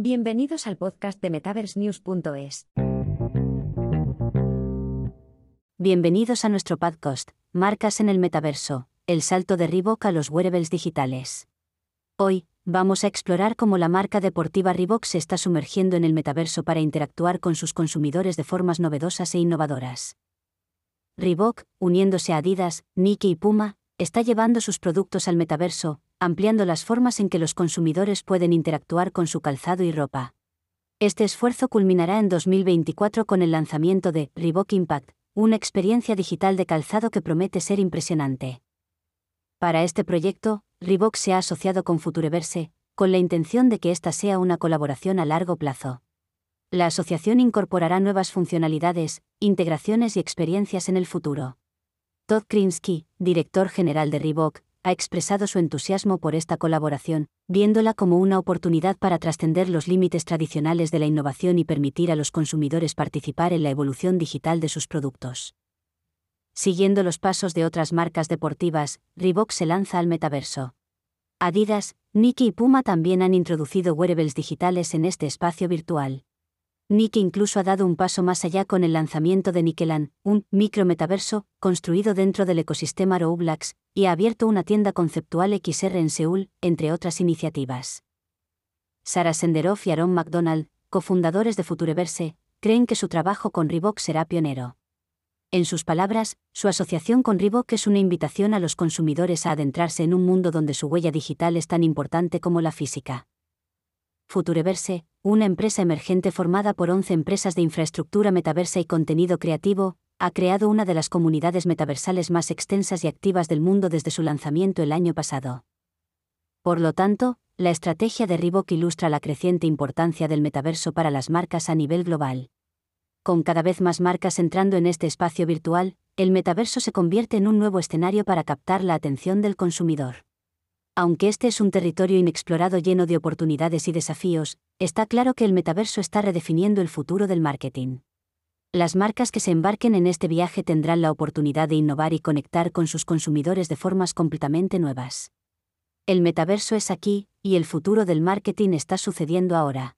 Bienvenidos al podcast de MetaverseNews.es. Bienvenidos a nuestro podcast, Marcas en el Metaverso, el salto de Reebok a los wearables digitales. Hoy, vamos a explorar cómo la marca deportiva Reebok se está sumergiendo en el metaverso para interactuar con sus consumidores de formas novedosas e innovadoras. Reebok, uniéndose a Adidas, Nike y Puma, está llevando sus productos al metaverso, ampliando las formas en que los consumidores pueden interactuar con su calzado y ropa. Este esfuerzo culminará en 2024 con el lanzamiento de Reebok Impact, una experiencia digital de calzado que promete ser impresionante. Para este proyecto, Reebok se ha asociado con Futureverse, con la intención de que esta sea una colaboración a largo plazo. La asociación incorporará nuevas funcionalidades, integraciones y experiencias en el futuro. Todd Krinsky, director general de Reebok, ha expresado su entusiasmo por esta colaboración, viéndola como una oportunidad para trascender los límites tradicionales de la innovación y permitir a los consumidores participar en la evolución digital de sus productos. Siguiendo los pasos de otras marcas deportivas, Reebok se lanza al metaverso. Adidas, Nike y Puma también han introducido wearables digitales en este espacio virtual. Nike incluso ha dado un paso más allá con el lanzamiento de Nickelan, un micrometaverso construido dentro del ecosistema Roblox, y ha abierto una tienda conceptual XR en Seúl, entre otras iniciativas. Sara Senderoff y Aaron McDonald, cofundadores de Futureverse, creen que su trabajo con Reebok será pionero. En sus palabras, su asociación con Reebok es una invitación a los consumidores a adentrarse en un mundo donde su huella digital es tan importante como la física. Futureverse, una empresa emergente formada por 11 empresas de infraestructura metaversa y contenido creativo, ha creado una de las comunidades metaversales más extensas y activas del mundo desde su lanzamiento el año pasado. Por lo tanto, la estrategia de Reebok ilustra la creciente importancia del metaverso para las marcas a nivel global. Con cada vez más marcas entrando en este espacio virtual, el metaverso se convierte en un nuevo escenario para captar la atención del consumidor. Aunque este es un territorio inexplorado lleno de oportunidades y desafíos, está claro que el metaverso está redefiniendo el futuro del marketing. Las marcas que se embarquen en este viaje tendrán la oportunidad de innovar y conectar con sus consumidores de formas completamente nuevas. El metaverso es aquí, y el futuro del marketing está sucediendo ahora.